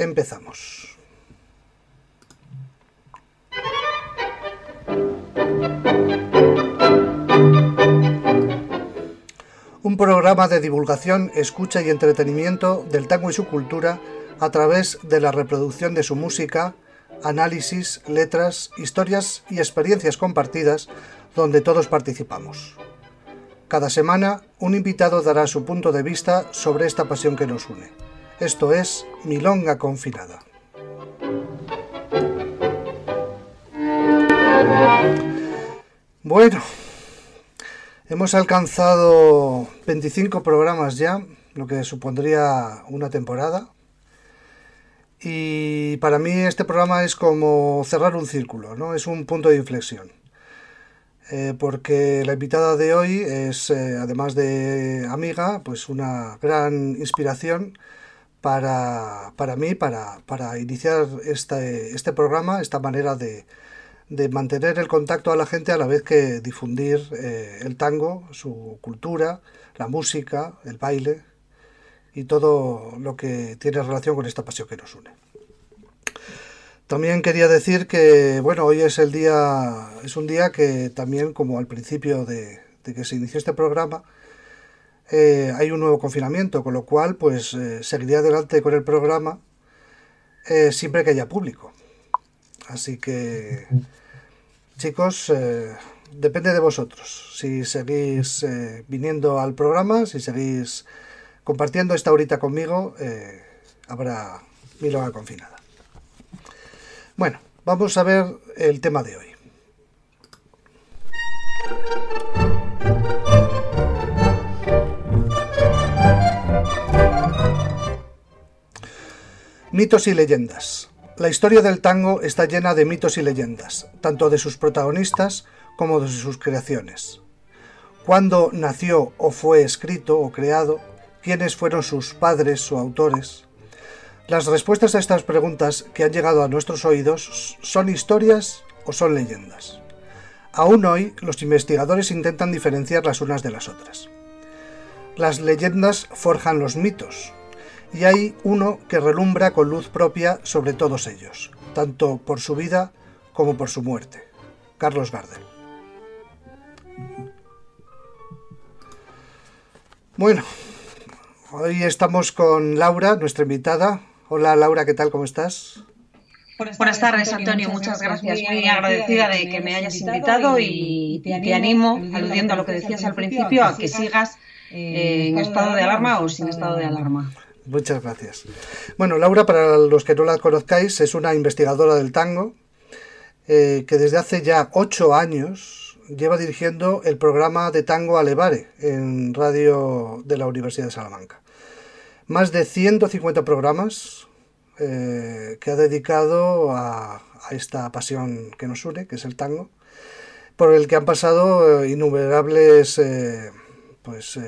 empezamos. Un programa de divulgación, escucha y entretenimiento del tango y su cultura a través de la reproducción de su música, análisis, letras, historias y experiencias compartidas donde todos participamos. Cada semana, un invitado dará su punto de vista sobre esta pasión que nos une. Esto es Milonga Confinada. Bueno, hemos alcanzado 25 programas ya, lo que supondría una temporada. Y para mí este programa es como cerrar un círculo, ¿no? Es un punto de inflexión. Eh, porque la invitada de hoy es, eh, además de amiga, pues una gran inspiración para, mí, para, iniciar este, este, programa, esta manera de, mantener el contacto a la gente a la vez que difundir eh, el tango, su cultura, la música, el baile y todo lo que tiene relación con esta pasión que nos une. También quería decir que, bueno, hoy es el día, es un día que también, como al principio de, que se inició este programa, eh, hay un nuevo confinamiento, con lo cual, pues, eh, seguiría adelante con el programa eh, siempre que haya público. Así que, chicos, depende de vosotros. Si seguís viniendo al programa, si seguís compartiendo esta horita conmigo, habrá milonga confinada. Bueno, vamos a ver el tema de hoy. Mitos y leyendas. La historia del tango está llena de mitos y leyendas, tanto de sus protagonistas como de sus creaciones. ¿Cuándo nació o fue escrito o creado? ¿Quiénes fueron sus padres o autores? Las respuestas a estas preguntas que han llegado a nuestros oídos son historias o son leyendas. Aún hoy los investigadores intentan diferenciar las unas de las otras. Las leyendas forjan los mitos, y hay uno que relumbra con luz propia sobre todos ellos, tanto por su vida como por su muerte. Carlos Gardel. Bueno, hoy estamos con Laura, nuestra invitada. Hola Laura, ¿qué tal? ¿Cómo estás? Buenas tardes, Antonio. Muchas gracias. Muy agradecida de que me hayas invitado y te animo, aludiendo a lo que decías al principio, a que sigas en estado de alarma o sin estado de alarma. Muchas gracias. Bueno, Laura, para los que no la conozcáis, es una investigadora del tango eh, que desde hace ya ocho años lleva dirigiendo el programa de tango Alevare en radio de la Universidad de Salamanca más de 150 programas eh, que ha dedicado a, esta pasión que nos une, que es el tango, por el que han pasado eh, innumerables pues,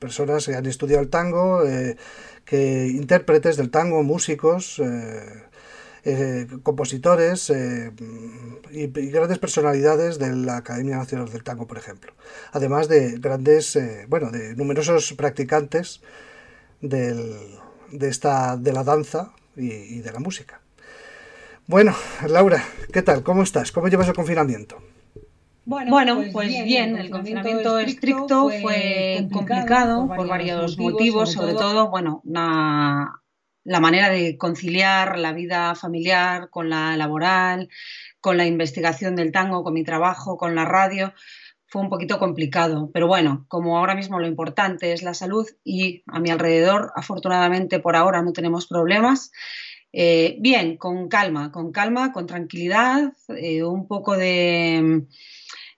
personas que han estudiado el tango, que intérpretes del tango, músicos, compositores y, grandes personalidades de la Academia Nacional del Tango, por ejemplo. Además de grandes, bueno, de numerosos practicantes de, esta, de la danza y, de la música. Bueno, Laura, ¿qué tal? ¿Cómo estás? ¿Cómo llevas el confinamiento? Bueno, pues, pues bien, el confinamiento estricto fue complicado por varios motivos, sobre todo, bueno, la manera de conciliar la vida familiar con la laboral, con la investigación del tango, con mi trabajo, con la radio fue un poquito complicado, pero bueno, como ahora mismo lo importante es la salud y a mi alrededor, afortunadamente por ahora no tenemos problemas. Eh, bien, con calma, con calma, con tranquilidad, eh, un poco de,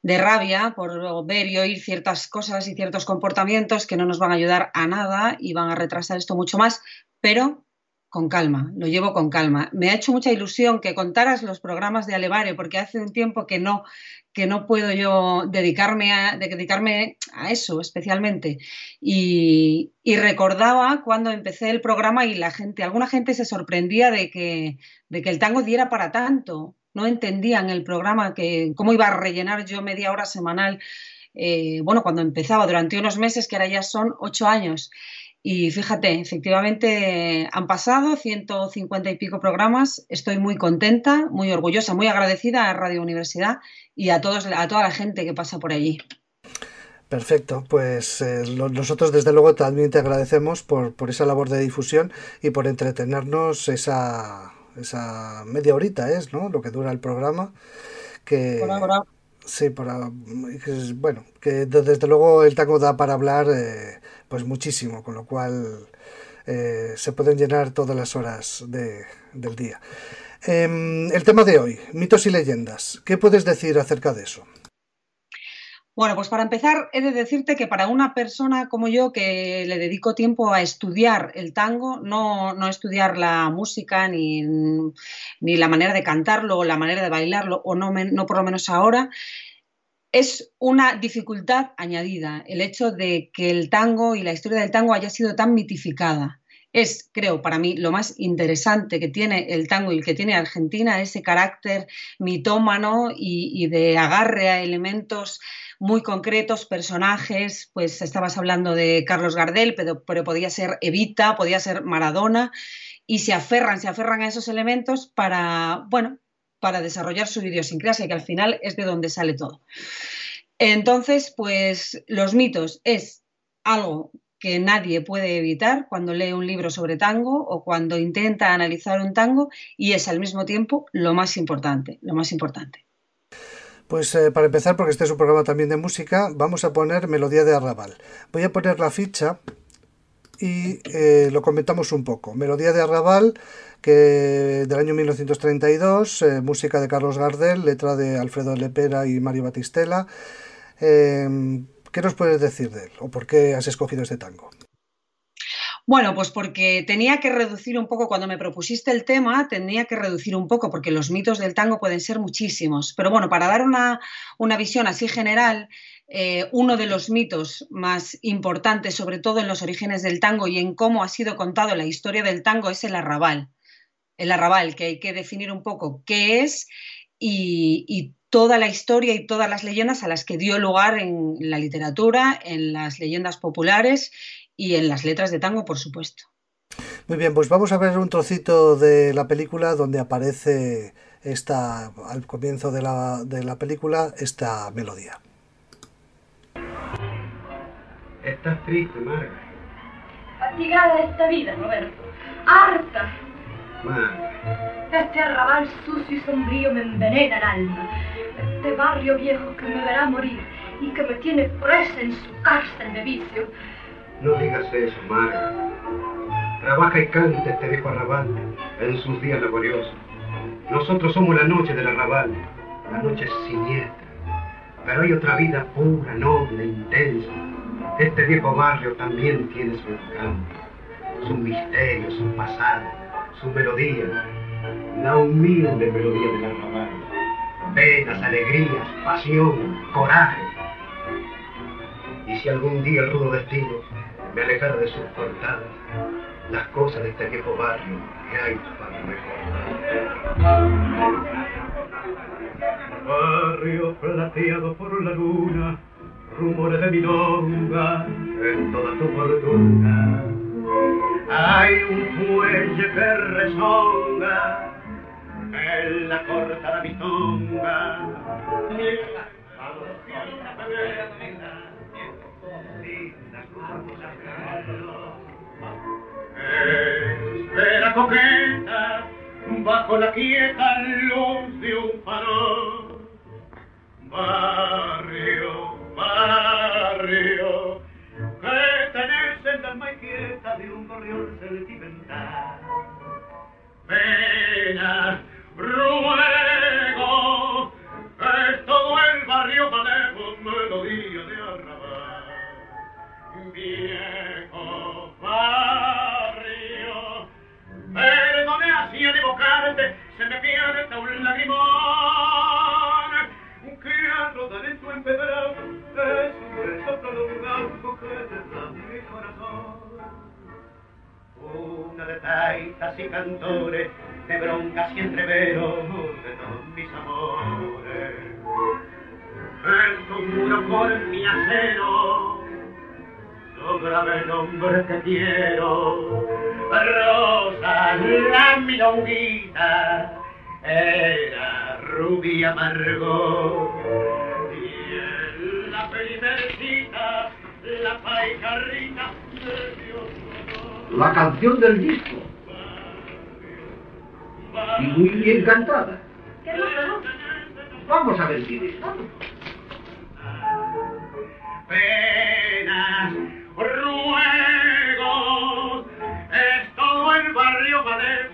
de, rabia por ver y oír ciertas cosas y ciertos comportamientos que no nos van a ayudar a nada y van a retrasar esto mucho más, pero con calma, lo llevo con calma. Me ha hecho mucha ilusión que contaras los programas de Alevare, porque hace un tiempo que no, que no puedo yo dedicarme a, dedicarme a eso especialmente. Y, recordaba cuando empecé el programa y la gente, alguna gente se sorprendía de que, de que el tango diera para tanto. No entendían el programa, que cómo iba a rellenar yo media hora semanal. Eh, bueno, cuando empezaba durante unos meses, que ahora ya son ocho años. Y fíjate, efectivamente han pasado 150 y pico programas. Estoy muy contenta, muy orgullosa, muy agradecida a Radio Universidad y a, todos, a toda la gente que pasa por allí. Perfecto, pues eh, nosotros desde luego también te agradecemos por, por, esa labor de difusión y por entretenernos esa, esa media horita, es, ¿no? Lo que dura el programa. Que, Sí, para, bueno, que desde luego el tango da para hablar eh, pues muchísimo, con lo cual eh, se pueden llenar todas las horas de, del día. Em, el tema de hoy, mitos y leyendas. ¿Qué puedes decir acerca de eso? Bueno, pues para empezar, he de decirte que para una persona como yo que le dedico tiempo a estudiar el tango, no, no estudiar la música ni, ni, la manera de cantarlo o la manera de bailarlo, o no, no por lo menos ahora, es una dificultad añadida el hecho de que el tango y la historia del tango haya sido tan mitificada. Es, creo, para mí lo más interesante que tiene el tango y que tiene Argentina, ese carácter mitómano y, y de agarre a elementos muy concretos, personajes, pues estabas hablando de Carlos Gardel, pero, pero podía ser Evita, podía ser Maradona, y se aferran, se aferran a esos elementos para, bueno, para desarrollar su idiosincrasia, que al final es de donde sale todo. Entonces, pues los mitos es algo que nadie puede evitar cuando lee un libro sobre tango o cuando intenta analizar un tango y es al mismo tiempo lo más importante, lo más importante. Pues eh, para empezar, porque este es un programa también de música, vamos a poner Melodía de Arrabal. Voy a poner la ficha y eh, lo comentamos un poco. Melodía de Arrabal, que del año 1932, eh, música de Carlos Gardel, letra de Alfredo Lepera y Mario Batistela. ¿Qué nos puedes decir de él o por qué has escogido este tango? Bueno, pues porque tenía que reducir un poco, cuando me propusiste el tema, tenía que reducir un poco, porque los mitos del tango pueden ser muchísimos. Pero bueno, para dar una, visión así general, eh, uno de los mitos más importantes, sobre todo en los orígenes del tango y en cómo ha sido contado la historia del tango, es el arrabal. El arrabal, que hay que definir un poco qué es y, y toda la historia y todas las leyendas a las que dio lugar en la literatura, en las leyendas populares y en las letras de tango, por supuesto. Muy bien, pues vamos a ver un trocito de la película donde aparece esta, al comienzo de la, de la película, esta melodía. Estás triste, Marga. Fatigada de esta vida, Roberto. Harta. Marga. Este arrabal sucio y sombrío me envenena el alma. Este barrio viejo que me verá morir y que me tiene presa en su cárcel de vicio no digas eso, Marga. Trabaja y canta este viejo arrabal en sus días laboriosos. Nosotros somos la noche del arrabal, la noche siniestra. Pero hay otra vida pura, noble, intensa. Este viejo barrio también tiene su encanto, su misterio, su pasado, su melodía, la humilde melodía del arrabal. Penas, alegrías, pasión, coraje. Y si algún día el rudo destino me alejara de sus portadas las cosas de este viejo barrio que hay para recordar. Barrio plateado por la luna, rumores de milonga en toda tu fortuna. Hay un fuelle que resonga la corta de mi tonga. Espera coqueta bajo la quieta luz de un farol. Barrio, barrio, que tenés en la quieta de un gorrión sentimental. Pena, ruego, es todo el barrio manejo melodía de arrabal. Viejo barrio, perdone así de evocarte, se me pierde un lagrimón que a rodar en tu empedrado es un te da mi corazón. Una de taitas y cantores, de broncas y entreveros de todos mis amores. El tu muro por mi acero, grave nombre que quiero, Rosa la milonguita, era rubia amargo, y en la primercita, la paicarrita. La canción del disco. Y muy bien cantada. Vamos a ver quién es. Vamos. penas, ruegos, es todo el barrio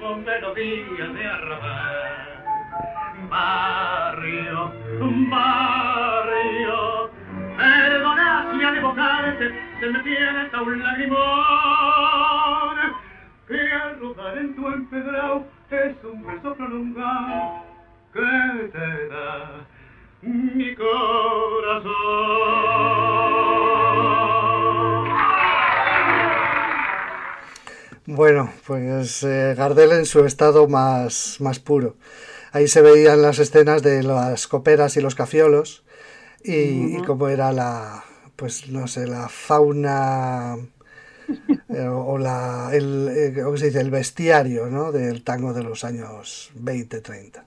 con melodías de arrabal. Barrio, barrio, perdona si al evocarte se me tiene hasta un lagrimón, que al rodar en tu empedrado es un beso prolongado que te da mi corazón. Bueno, pues eh, Gardel en su estado más, más puro. Ahí se veían las escenas de las coperas y los cafiolos y, cómo era la, pues no sé, la fauna eh, o la, el, eh, ¿cómo se dice? el bestiario ¿no? del tango de los años 20, 30.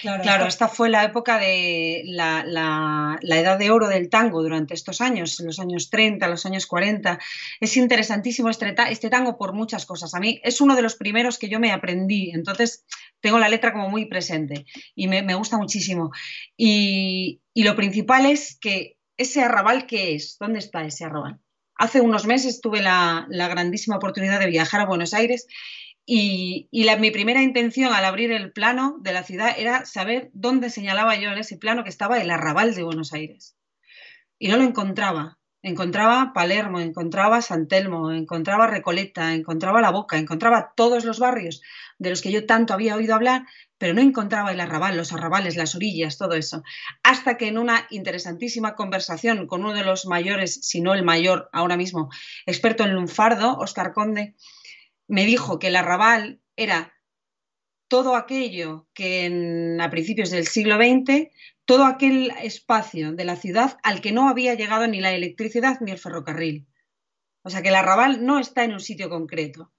Claro, esta fue la época de la, la, edad de oro del tango durante estos años, en los años 30, los años 40. Es interesantísimo este, este, tango por muchas cosas. A mí es uno de los primeros que yo me aprendí, entonces tengo la letra como muy presente y me, me gusta muchísimo. Y, y lo principal es que ese arrabal, ¿qué es? ¿Dónde está ese arrabal? Hace unos meses tuve la, la grandísima oportunidad de viajar a Buenos Aires y, mi primera intención al abrir el plano de la ciudad era saber dónde señalaba yo en ese plano que estaba el arrabal de Buenos Aires. Y no lo encontraba. Encontraba Palermo, encontraba San Telmo, encontraba Recoleta, encontraba La Boca, encontraba todos los barrios de los que yo tanto había oído hablar, pero no encontraba el arrabal, los arrabales, las orillas, todo eso. Hasta que en una interesantísima conversación con uno de los mayores, si no el mayor ahora mismo, experto en lunfardo, Oscar Conde, me dijo que el arrabal era todo aquello que a principios del siglo XX, todo aquel espacio de la ciudad al que no había llegado ni la electricidad ni el ferrocarril. O sea que el arrabal no está en un sitio concreto,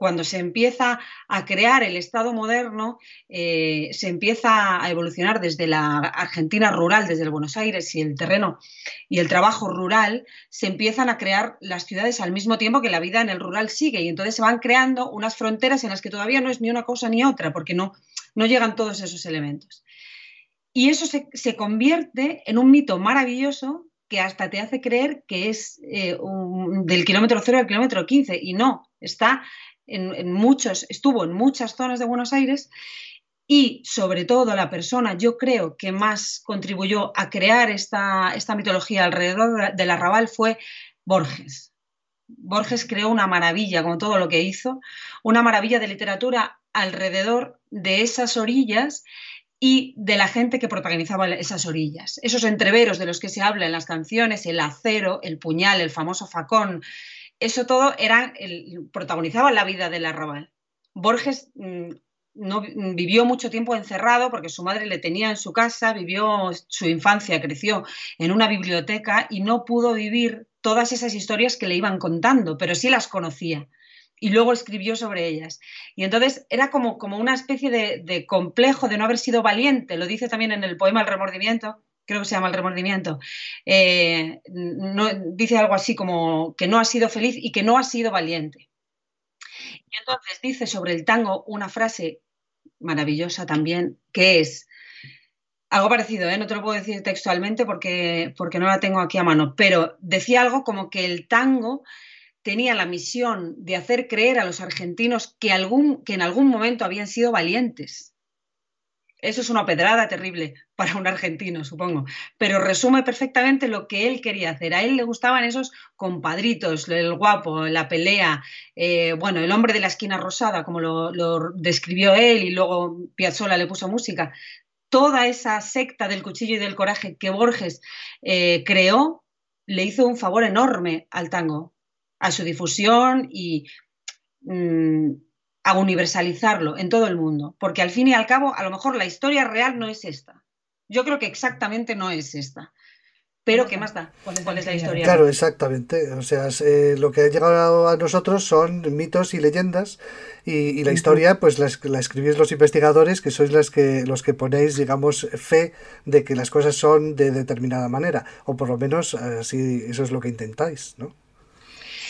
cuando se empieza a crear el Estado moderno, eh, se empieza a evolucionar desde la Argentina rural, desde el Buenos Aires y el terreno y el trabajo rural, se empiezan a crear las ciudades al mismo tiempo que la vida en el rural sigue y entonces se van creando unas fronteras en las que todavía no es ni una cosa ni otra, porque no, no llegan todos esos elementos. Y eso se, convierte en un mito maravilloso que hasta te hace creer que es eh, del kilómetro cero al kilómetro 15 y no, está en, muchos, estuvo en muchas zonas de Buenos Aires y sobre todo la persona, yo creo, que más contribuyó a crear esta, esta mitología alrededor del arrabal fue Borges. Borges creó una maravilla, como todo lo que hizo, una maravilla de literatura alrededor de esas orillas y de la gente que protagonizaba esas orillas. Esos entreveros de los que se habla en las canciones, el acero, el puñal, el famoso facón, eso todo era el, protagonizaba la vida del arrabal. Borges mm, no vivió mucho tiempo encerrado porque su madre le tenía en su casa, vivió su infancia, creció en una biblioteca y no pudo vivir todas esas historias que le iban contando, pero sí las conocía y luego escribió sobre ellas. Y entonces era como, como una especie de, de, complejo de no haber sido valiente, lo dice también en el poema El remordimiento, creo que se llama El remordimiento, eh, dice algo así como que no ha sido feliz y que no ha sido valiente. Y entonces dice sobre el tango una frase maravillosa también, que es algo parecido, ¿eh? no te lo puedo decir textualmente porque, porque no la tengo aquí a mano, pero decía algo como que el tango tenía la misión de hacer creer a los argentinos que, en algún momento habían sido valientes eso es una pedrada terrible para un argentino, supongo, pero resume perfectamente lo que él quería hacer. A él le gustaban esos compadritos, el guapo, la pelea, eh, bueno, el hombre de la esquina rosada, como lo, describió él y luego Piazzolla le puso música. Toda esa secta del cuchillo y del coraje que Borges eh, creó le hizo un favor enorme al tango, a su difusión y... Mm, a universalizarlo en todo el mundo, porque al fin y al cabo, a lo mejor la historia real no es esta. Yo creo que exactamente no es esta. pero ¿qué más da? ¿Cuál es, la historia? Claro, exactamente. O sea, eh, lo que ha llegado a nosotros son mitos y leyendas y, la historia pues la, la, escribís los investigadores que sois las que, los que ponéis, digamos, fe de que las cosas son de determinada manera o por lo menos así eso es lo que intentáis, ¿no?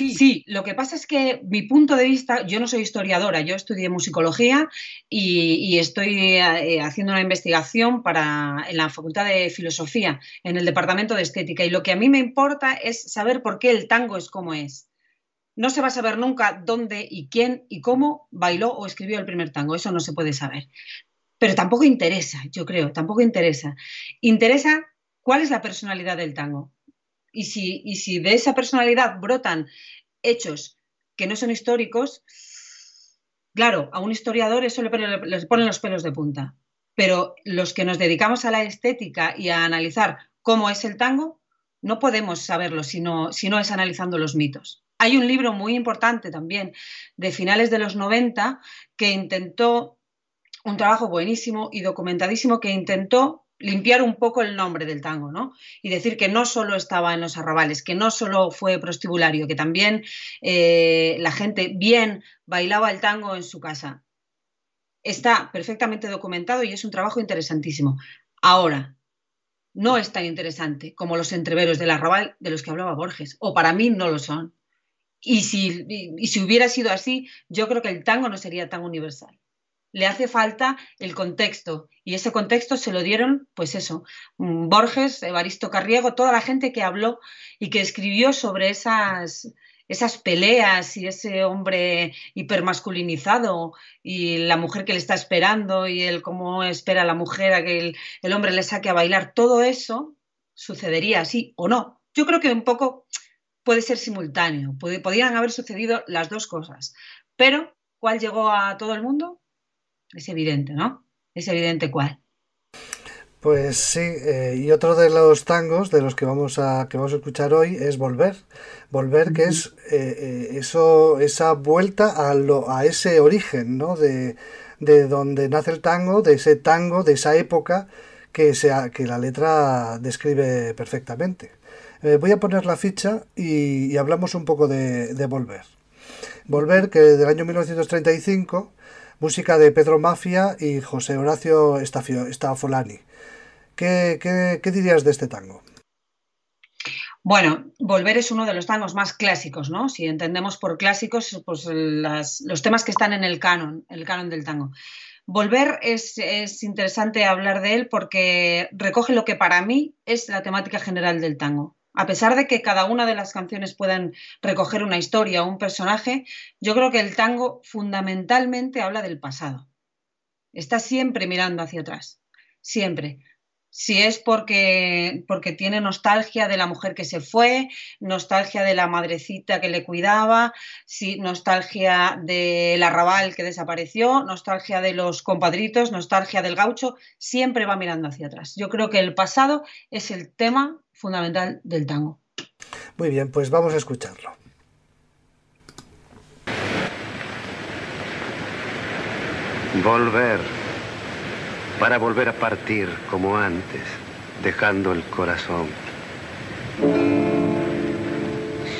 Sí. lo que pasa es que mi punto de vista, yo no soy historiadora, yo estudié musicología y, estoy eh, haciendo una investigación para, en la Facultad de Filosofía, en el Departamento de Estética, y lo que a mí me importa es saber por qué el tango es como es. No se va a saber nunca dónde y quién y cómo bailó o escribió el primer tango, eso no se puede saber. Pero tampoco interesa, yo creo, tampoco interesa. Interesa cuál es la personalidad del tango y si, y si de esa personalidad brotan hechos que no son históricos, claro, a un historiador eso le, le, pone los pelos de punta. Pero los que nos dedicamos a la estética y a analizar cómo es el tango, no podemos saberlo si no, si no es analizando los mitos. Hay un libro muy importante también de finales de los 90 que intentó, un trabajo buenísimo y documentadísimo, que intentó limpiar un poco el nombre del tango, ¿no? Y decir que no solo estaba en los arrabales, que no solo fue prostibulario, que también eh, la gente bien bailaba el tango en su casa. Está perfectamente documentado y es un trabajo interesantísimo. Ahora, no es tan interesante como los entreveros del arrabal de los que hablaba Borges, o para mí no lo son. Y si, y si hubiera sido así, yo creo que el tango no sería tan universal le hace falta el contexto y ese contexto se lo dieron, pues eso, mm, Borges, Evaristo Carriego, toda la gente que habló y que escribió sobre esas, esas peleas y ese hombre hipermasculinizado y la mujer que le está esperando y el cómo espera la mujer a que el, hombre le saque a bailar, todo eso sucedería así o no. Yo creo que un poco puede ser simultáneo, podrían haber sucedido las dos cosas, pero ¿cuál llegó a todo el mundo? Es evidente, ¿no? Es evidente cuál. Pues sí, eh, y otro de los tangos de los que vamos a que vamos a escuchar hoy es Volver. Volver, que es eh, eh, eso, esa vuelta a, lo, a ese origen, ¿no? De, de, donde nace el tango, de ese tango, de esa época que, sea, que la letra describe perfectamente. voy a poner la ficha y, hablamos un poco de, de Volver. Volver, que del año 1935 música de Pedro Mafia y José Horacio Stafolani. ¿Qué, qué, dirías de este tango? Bueno, Volver es uno de los tangos más clásicos, ¿no? Si entendemos por clásicos, pues los temas que están en el canon, el canon del tango. Volver es, es, interesante hablar de él porque recoge lo que para mí es la temática general del tango. A pesar de que cada una de las canciones puedan recoger una historia o un personaje, yo creo que el tango fundamentalmente habla del pasado. Está siempre mirando hacia atrás, siempre. Si es porque, porque tiene nostalgia de la mujer que se fue, nostalgia de la madrecita que le cuidaba, si, nostalgia del arrabal que desapareció, nostalgia de los compadritos, nostalgia del gaucho, siempre va mirando hacia atrás. Yo creo que el pasado es el tema fundamental del tango. Muy bien, pues vamos a escucharlo. Volver, para volver a partir como antes, dejando el corazón.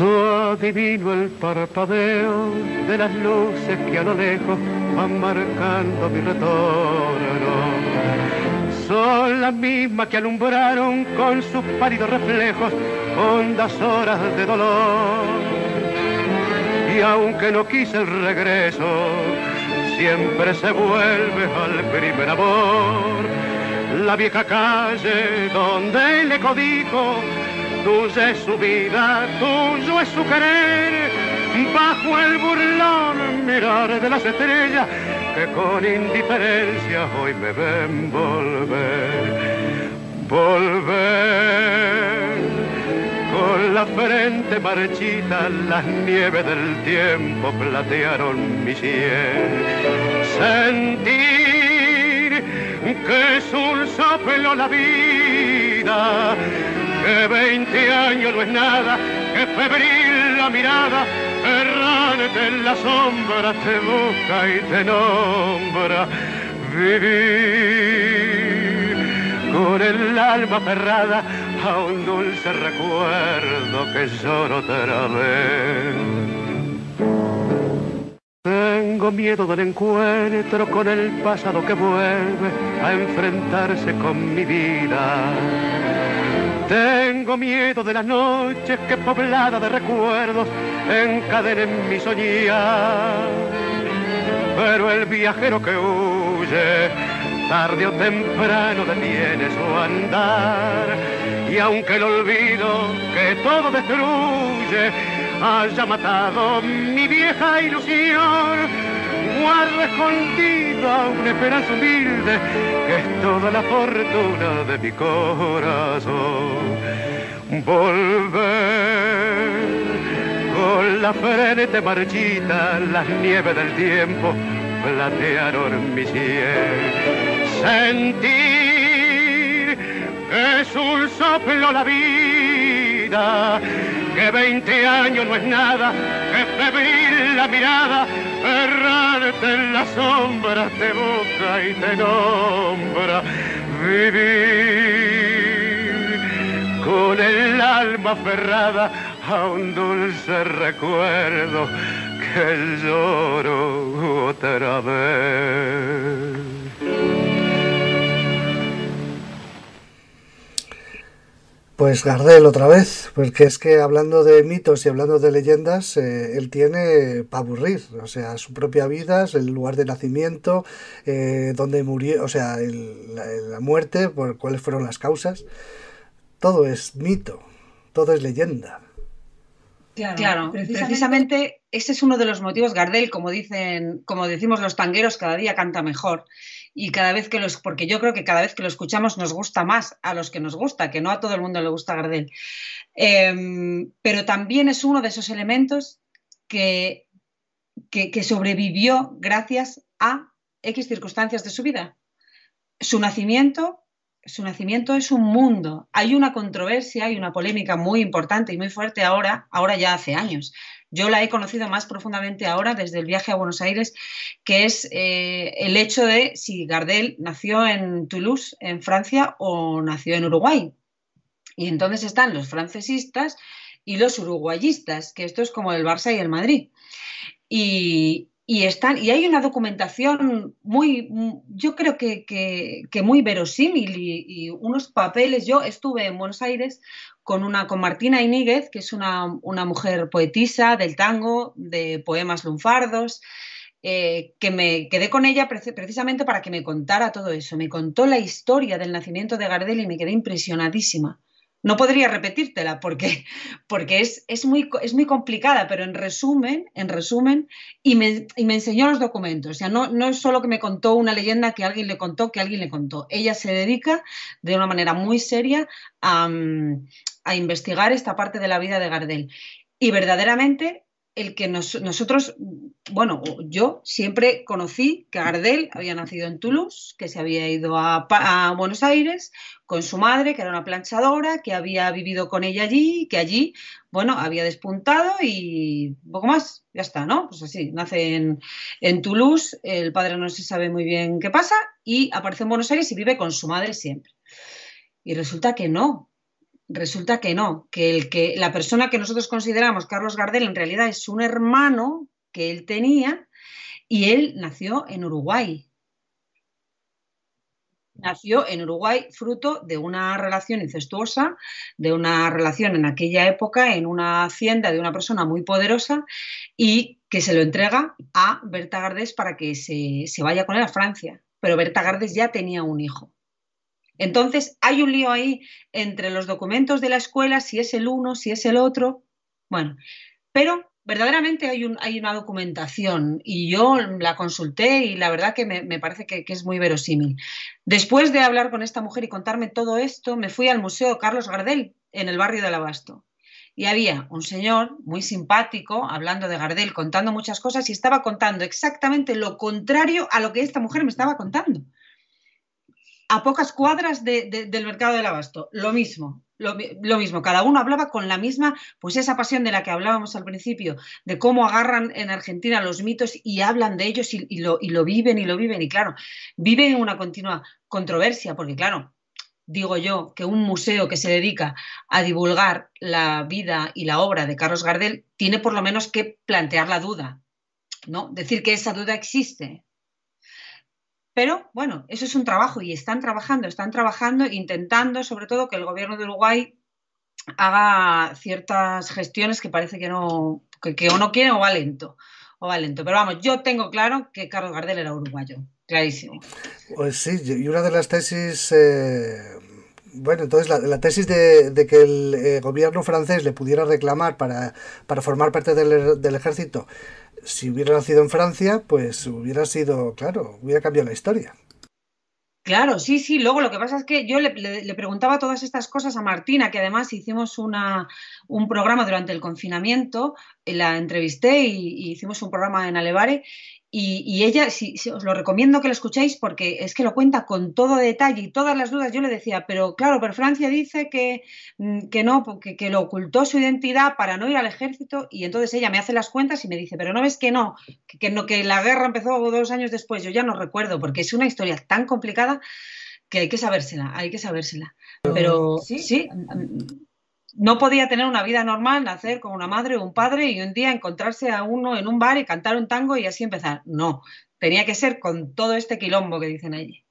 Adivino el parpadeo de las luces que a lo lejos van marcando mi retorno son las mismas que alumbraron con sus pálidos reflejos hondas horas de dolor. Y aunque no quise el regreso, siempre se vuelve al primer amor. La vieja calle donde le codijo, tuya es su vida, tuyo es su querer, bajo el burlón mirar de las estrellas que con indiferencia hoy me ven volver, volver. Con la frente marchita las nieves del tiempo platearon mi sien. Sentir que es un soplo la vida, que veinte años no es nada, que febril la mirada errante en la sombra te busca y te nombra. Vivir con el alma cerrada a un dulce recuerdo que lloro otra vez. Tengo miedo del encuentro con el pasado que vuelve a enfrentarse con mi vida. Tengo miedo de las noches que poblada de recuerdos encadenen mi soñar. Pero el viajero que huye, tarde o temprano detiene su andar. Y aunque el olvido que todo destruye haya matado mi vieja ilusión, guardo escondida una esperanza humilde que es toda la fortuna de mi corazón. Volver con la frente marchita, las nieves del tiempo platearon mi cielo. Sentir es un soplo la vida, que 20 años no es nada, que febril la mirada, errarte en las sombras te busca y te nombra. Vivir con el alma aferrada a un dulce recuerdo que lloro otra vez. Pues Gardel otra vez, porque es que hablando de mitos y hablando de leyendas, eh, él tiene para aburrir, o sea, su propia vida, el lugar de nacimiento, eh, donde murió, o sea, la, la, muerte, por cuáles fueron las causas, todo es mito, todo es leyenda. Claro, precisamente... ese es uno de los motivos, Gardel, como dicen, como decimos los tangueros, cada día canta mejor. Y cada vez que los, porque yo creo que cada vez que lo escuchamos nos gusta más a los que nos gusta, que no a todo el mundo le gusta Gardel. Em, pero también es uno de esos elementos que, que sobrevivió gracias a X circunstancias de su vida. Su nacimiento su nacimiento es un mundo. Hay una controversia y una polémica muy importante y muy fuerte ahora, ahora ya hace años. Yo la he conocido más profundamente ahora desde el viaje a Buenos Aires, que es eh, el hecho de si Gardel nació en Toulouse, en Francia, o nació en Uruguay. Y entonces están los francesistas y los uruguayistas, que esto es como el Barça y el Madrid. Y, están, y hay una documentación muy, yo creo que, que, muy verosímil y, unos papeles. Yo estuve en Buenos Aires con, una, con Martina Iníguez, que es una, una mujer poetisa del tango, de poemas lunfardos, eh, que me quedé con ella precisamente para que me contara todo eso. Me contó la historia del nacimiento de Gardel y me quedé impresionadísima. No podría repetírtela porque, porque es, es, muy, es muy complicada, pero en resumen, en resumen, y me, y me enseñó los documentos. O sea, no, no, es solo que me contó una leyenda que alguien le contó, que alguien le contó. Ella se dedica de una manera muy seria a, a investigar esta parte de la vida de Gardel. Y verdaderamente el que nosotros, bueno, yo siempre conocí que Gardel había nacido en Toulouse, que se había ido a, Buenos Aires con su madre, que era una planchadora, que había vivido con ella allí, que allí, bueno, había despuntado y poco más, ya está, ¿no? Pues así, nace en, en Toulouse, el padre no se sabe muy bien qué pasa y aparece en Buenos Aires y vive con su madre siempre. Y resulta que no, resulta que no, que, el que la persona que nosotros consideramos Carlos Gardel en realidad es un hermano que él tenía y él nació en Uruguay. Nació en Uruguay fruto de una relación incestuosa, de una relación en aquella época en una hacienda de una persona muy poderosa y que se lo entrega a Berta Gardes para que se, se vaya con él a Francia. Pero Berta Gardes ya tenía un hijo. Entonces, hay un lío ahí entre los documentos de la escuela, si es el uno, si es el otro. Bueno, pero verdaderamente hay, una documentación y yo la consulté y la verdad que me, parece que, es muy verosímil. Después de hablar con esta mujer y contarme todo esto, me fui al Museo Carlos Gardel en el barrio del Abasto. Y había un señor muy simpático hablando de Gardel, contando muchas cosas y estaba contando exactamente lo contrario a lo que esta mujer me estaba contando a pocas cuadras del mercado del abasto. Lo mismo, lo, mismo. Cada uno hablaba con la misma, pues esa pasión de la que hablábamos al principio, de cómo agarran en Argentina los mitos y hablan de ellos y, lo, y lo viven y lo viven. Y claro, viven una continua controversia, porque claro, digo yo, que un museo que se dedica a divulgar la vida y la obra de Carlos Gardel tiene por lo menos que plantear la duda, ¿no? Decir que esa duda existe. Pero bueno, eso es un trabajo y están trabajando, están trabajando, intentando sobre todo que el gobierno de Uruguay haga ciertas gestiones que parece que no, que, o no quiere o va lento. O va. Pero vamos, yo tengo claro que Carlos Gardel era uruguayo. Clarísimo. Pues sí, y una de las tesis, eh, bueno, entonces la, tesis de, que el eh, gobierno francés le pudiera reclamar para, para formar parte del, ejército, si hubiera nacido en Francia, pues hubiera sido, claro, hubiera cambiado la historia. Claro, sí, sí. Luego lo que pasa es que yo le, preguntaba todas estas cosas a Martina, que además hicimos una, un programa durante el confinamiento, la entrevisté y, y hicimos un programa en Alevare y, ella, si, os lo recomiendo que lo escuchéis porque es que lo cuenta con todo detalle y todas las dudas. Yo le decía, pero claro, pero Francia dice que, mm, que no, que, que, lo ocultó su identidad para no ir al ejército y entonces ella me hace las cuentas y me dice, pero no ves que no, que, no, que la guerra empezó dos años después. Yo ya no recuerdo porque es una historia tan complicada que hay que sabérsela, hay que sabérsela. Pero sí, sí no podía tener una vida normal, nacer con una madre o un padre y un día encontrarse a uno en un bar y cantar un tango y así empezar. No, tenía que ser con todo este quilombo que dicen allí.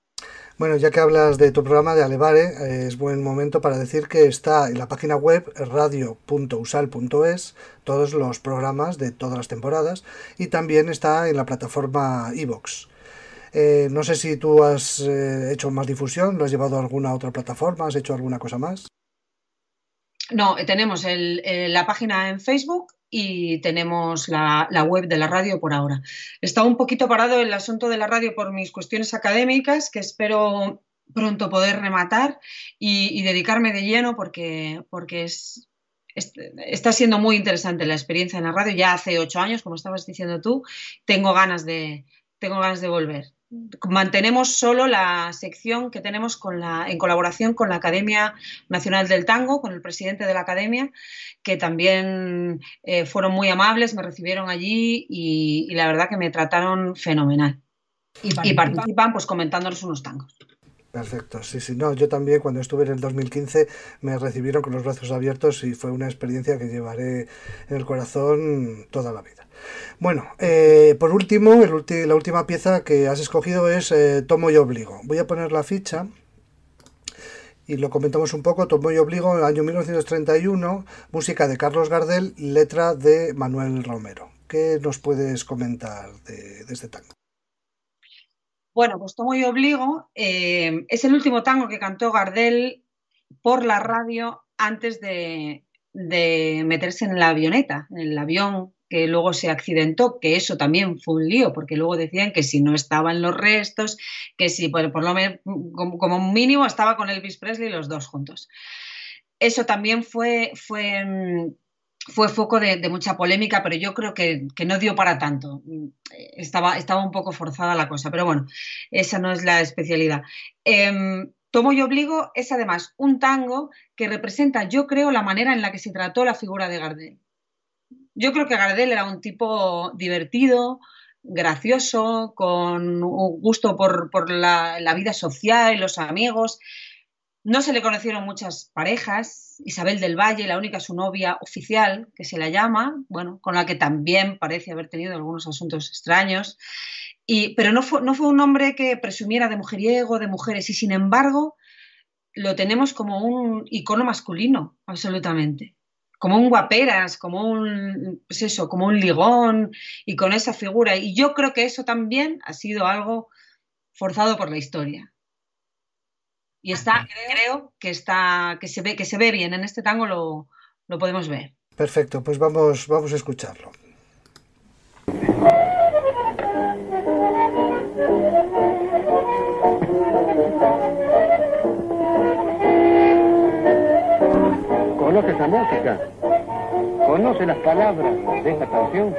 Bueno, ya que hablas de tu programa de Alevare, eh, es buen momento para decir que está en la página web radio.usal.es todos los programas de todas las temporadas y también está en la plataforma iVox. Eh, no sé si tú has eh, hecho más difusión, lo has llevado a alguna otra plataforma, has hecho alguna cosa más. No, tenemos la página en Facebook y tenemos la, web de la radio por ahora. Está un poquito parado el asunto de la radio por mis cuestiones académicas, que espero pronto poder rematar y, dedicarme de lleno porque, porque es, está siendo muy interesante la experiencia en la radio. Ya hace ocho años, como estabas diciendo tú, tengo ganas de, tengo ganas de volver mantenemos solo la sección que tenemos con la, en colaboración con la Academia Nacional del Tango, con el presidente de la Academia, que también eh, fueron muy amables, me recibieron allí y, la verdad que me trataron fenomenal. Y participan, pues comentándonos unos tangos. Perfecto, sí, sí, no, yo también cuando estuve en el 2015 me recibieron con los brazos abiertos y fue una experiencia que llevaré en el corazón toda la vida. Bueno, eh, por último, la última pieza que has escogido es eh, Tomo y Obligo. Voy a poner la ficha y lo comentamos un poco. Tomo y Obligo, el año 1931, música de Carlos Gardel, letra de Manuel Romero. ¿Qué nos puedes comentar de, este tango? Bueno, pues Tomo y Obligo eh, es el último tango que cantó Gardel por la radio antes de, de meterse en la avioneta, en el avión que luego se accidentó, que eso también fue un lío, porque luego decían que si no estaban los restos, que si por, lo menos como, mínimo estaba con Elvis Presley los dos juntos. Eso también fue, fue, mm, fue foco de, mucha polémica, pero yo creo que, no dio para tanto. Estaba, estaba un poco forzada la cosa, pero bueno, esa no es la especialidad. Em, Tomo y Obligo es además un tango que representa, yo creo, la manera en la que se trató la figura de Gardel yo creo que Gardel era un tipo divertido, gracioso, con un gusto por, la, vida social y los amigos. No se le conocieron muchas parejas. Isabel del Valle, la única su novia oficial, que se la llama, bueno, con la que también parece haber tenido algunos asuntos extraños. Y, pero no fue, no fue un hombre que presumiera de mujeriego, de mujeres, y sin embargo lo tenemos como un icono masculino, absolutamente como un guaperas, como un, pues eso, como un ligón y con esa figura. Y yo creo que eso también ha sido algo forzado por la historia. Y está, creo que está, que se ve, que se ve bien. En este tango lo, lo podemos ver. Perfecto, pues vamos, vamos a escucharlo. ¿Conoce esa música? ¿Conoce las palabras de esta canción?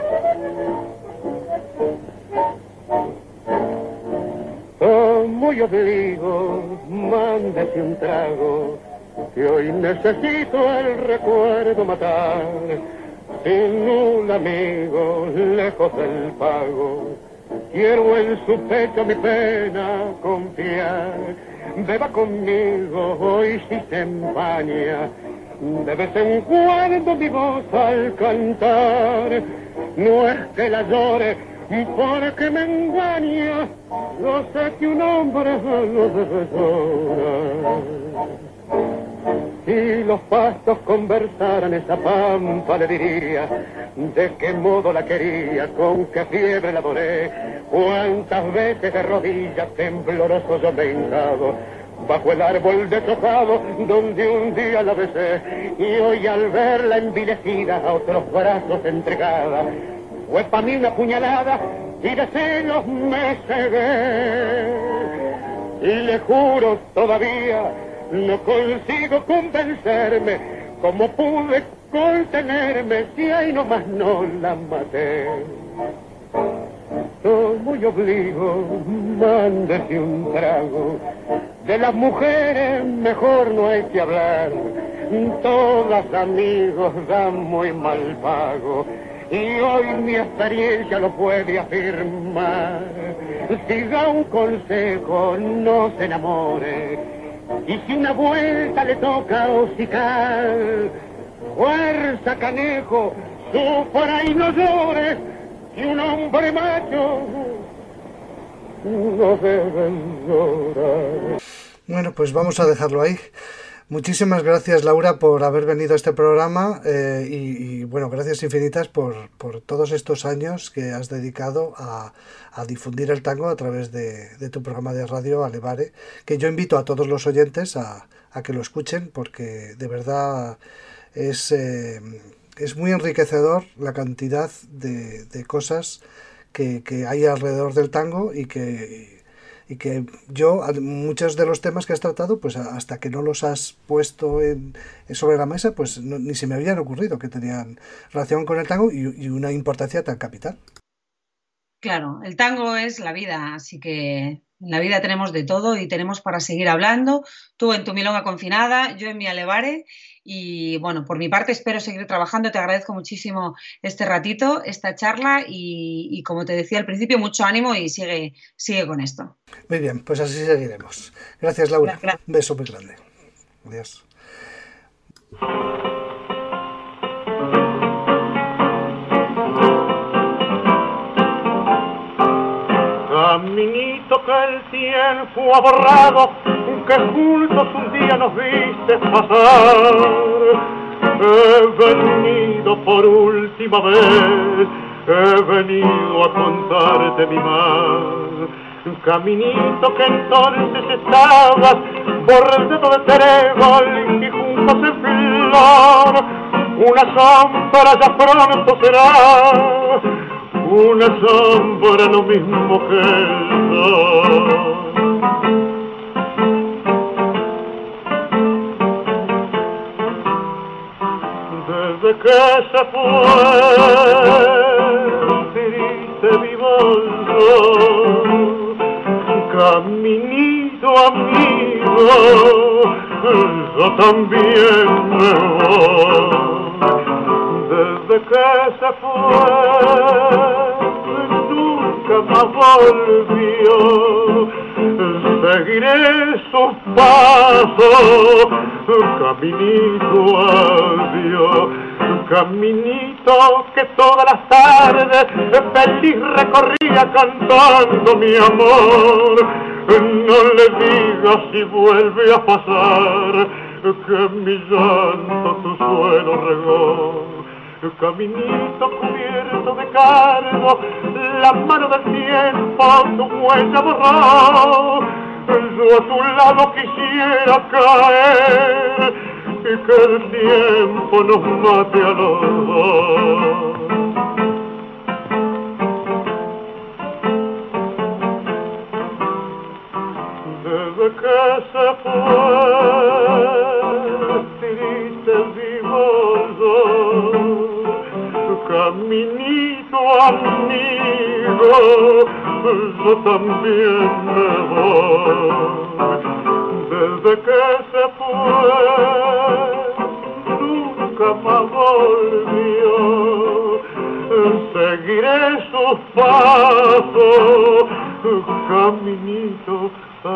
Muy obligo, mándese un trago, que hoy necesito el recuerdo matar. Sin un amigo, lejos del pago, quiero en su pecho mi pena confiar. Beba conmigo hoy si se empaña, de vez en cuando mi voz al cantar, no es que la llore porque me engaña, no sé que un hombre no debe llorar. Si los pastos conversaran esa pampa le diría de qué modo la quería, con qué fiebre la adoré, cuántas veces de rodillas tembloroso yo me bajo el árbol deshojado donde un día la besé y hoy al verla envilecida a otros brazos entregada fue para mí una puñalada y de celos me y le juro todavía no consigo convencerme como pude contenerme si ahí nomás no la maté soy muy obligo, mándese un trago. De las mujeres mejor no hay que hablar. Todas amigos dan muy mal pago. Y hoy mi experiencia lo puede afirmar. Si da un consejo, no se enamore. Y si una vuelta le toca hocicar, fuerza canejo, sufra y no llores y un hombre macho no debe llorar. Bueno, pues vamos a dejarlo ahí. Muchísimas gracias Laura por haber venido a este programa eh, y, bueno, gracias infinitas por, por, todos estos años que has dedicado a, a difundir el tango a través de, de, tu programa de radio Alevare, que yo invito a todos los oyentes a, a que lo escuchen porque de verdad es... Eh, es muy enriquecedor la cantidad de, de cosas que, que, hay alrededor del tango y que, y que yo, muchos de los temas que has tratado, pues hasta que no los has puesto en, sobre la mesa, pues ni se me habían ocurrido que tenían relación con el tango y, una importancia tan capital. Claro, el tango es la vida, así que en la vida tenemos de todo y tenemos para seguir hablando. Tú en tu milonga confinada, yo en mi alevare. Y bueno, por mi parte espero seguir trabajando. Te agradezco muchísimo este ratito, esta charla y, como te decía al principio, mucho ánimo y sigue, sigue con esto. Muy bien, pues así seguiremos. Gracias, Laura. Gracias. Un beso muy grande. Adiós. Caminito que el tiempo ha borrado, que juntos un día nos viste pasar. He venido por última vez, he venido a contarte mi mal. Caminito que entonces estabas dedo de trébol y juntos en flor. Una sombra ya pronto será una sombra lo mismo que el sol. Que se fue, triste vivo yo, caminito amigo, yo también me voy desde que se fue nunca más volvió. Seguiré sus pasos, caminito adiós, caminito que todas las tardes feliz recorría cantando mi amor. No le digas si vuelve a pasar que mi llanto tu suelo regó caminito cubierto de cargo, la mano del tiempo tu huella borró. Yo a tu lado quisiera caer y que el tiempo nos mate a los dos. Desde que se fue caminito amigo, yo también me voy desde que se fue, nunca más volvió. Seguiré sus pasos, caminito a